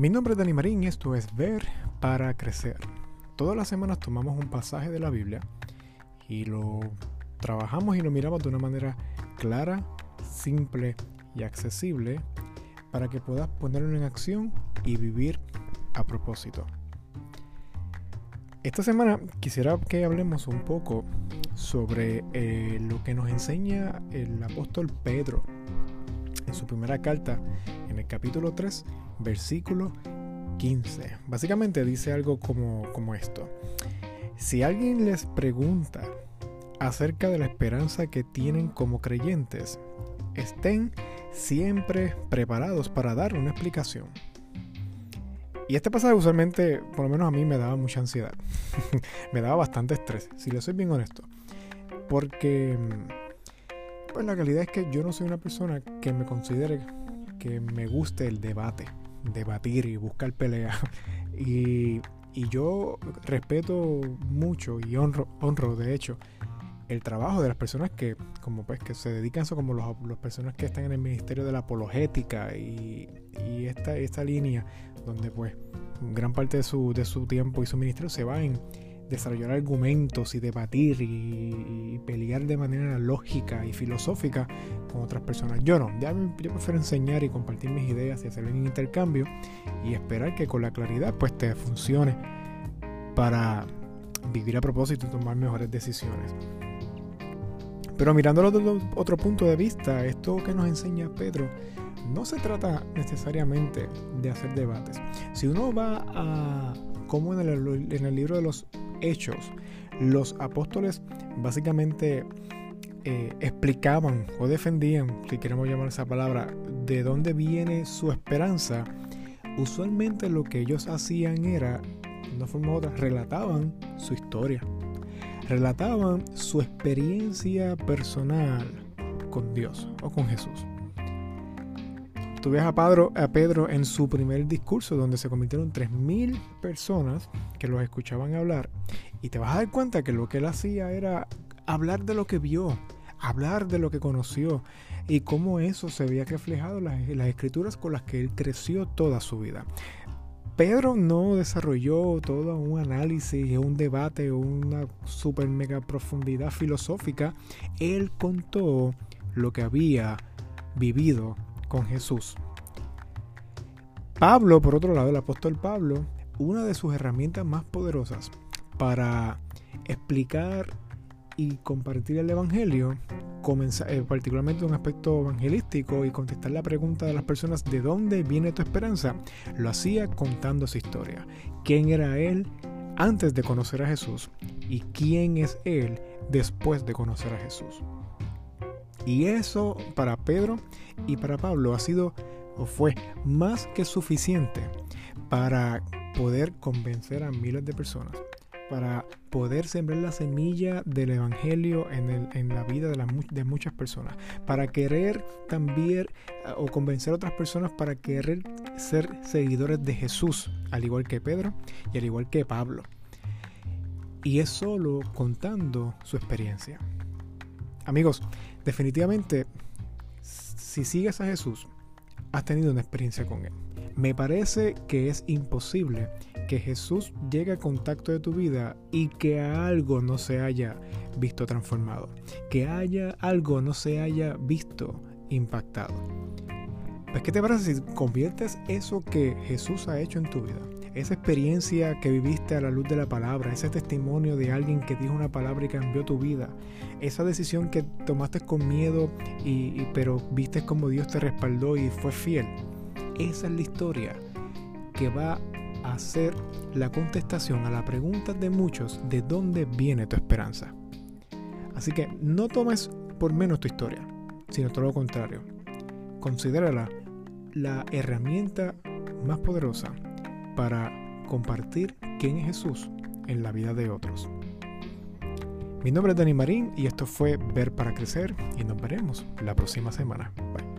Mi nombre es Dani Marín y esto es Ver para Crecer. Todas las semanas tomamos un pasaje de la Biblia y lo trabajamos y lo miramos de una manera clara, simple y accesible para que puedas ponerlo en acción y vivir a propósito. Esta semana quisiera que hablemos un poco sobre eh, lo que nos enseña el apóstol Pedro en su primera carta, en el capítulo 3, versículo 15. Básicamente dice algo como, como esto. Si alguien les pregunta acerca de la esperanza que tienen como creyentes, estén siempre preparados para dar una explicación. Y este pasaje usualmente, por lo menos a mí, me daba mucha ansiedad. me daba bastante estrés, si le soy bien honesto. Porque, pues la realidad es que yo no soy una persona que me considere que me guste el debate debatir y buscar pelea. Y, yo respeto mucho y honro, honro, de hecho, el trabajo de las personas que, como pues, que se dedican eso, como las personas que están en el Ministerio de la Apologética y, y esta, esta línea, donde pues gran parte de su, de su tiempo y su ministerio se va en desarrollar argumentos y debatir y, pelear de manera lógica y filosófica con otras personas. Yo no, ya yo prefiero enseñar y compartir mis ideas y hacer un intercambio y esperar que con la claridad pues te funcione para vivir a propósito y tomar mejores decisiones. Pero mirándolo desde otro punto de vista, esto que nos enseña Pedro no se trata necesariamente de hacer debates. Si uno va a, como en el, en el libro de los hechos, los apóstoles básicamente eh, explicaban o defendían, si queremos llamar esa palabra, de dónde viene su esperanza, usualmente lo que ellos hacían era, de una forma u otra, relataban su historia, relataban su experiencia personal con Dios o con Jesús. Tú ves a Pedro, en su primer discurso donde se convirtieron 3.000 personas que los escuchaban hablar y te vas a dar cuenta que lo que él hacía era hablar de lo que vio, hablar de lo que conoció y cómo eso se había reflejado en las, las escrituras con las que él creció toda su vida. Pedro no desarrolló todo un análisis, un debate, una super mega profundidad filosófica. Él contó lo que había vivido con Jesús. Pablo, por otro lado, el apóstol Pablo, una de sus herramientas más poderosas para explicar y compartir el Evangelio, eh, particularmente un aspecto evangelístico y contestar la pregunta de las personas de dónde viene tu esperanza, lo hacía contando su historia. ¿Quién era él antes de conocer a Jesús? ¿Y quién es él después de conocer a Jesús? Y eso para Pedro y para Pablo ha sido o fue más que suficiente para poder convencer a miles de personas, para poder sembrar la semilla del Evangelio en, la vida de, de muchas personas, para querer también o convencer a otras personas para querer ser seguidores de Jesús, al igual que Pedro y al igual que Pablo. Y es solo contando su experiencia. Amigos, definitivamente, si sigues a Jesús, has tenido una experiencia con Él. Me parece que es imposible que Jesús llegue a contacto de tu vida y que algo no se haya visto transformado, que haya algo no se haya visto impactado. Pues, ¿qué te parece si conviertes eso que Jesús ha hecho en tu vida? Esa experiencia que viviste a la luz de la palabra, ese testimonio de alguien que dijo una palabra y cambió tu vida, esa decisión que tomaste con miedo y, pero viste como Dios te respaldó y fue fiel. Esa es la historia que va a ser la contestación a la pregunta de muchos de dónde viene tu esperanza. Así que no tomes por menos tu historia, sino todo lo contrario. Considérala la herramienta más poderosa para compartir quién es Jesús en la vida de otros. Mi nombre es Dani Marín y esto fue Ver para Crecer y nos veremos la próxima semana. Bye.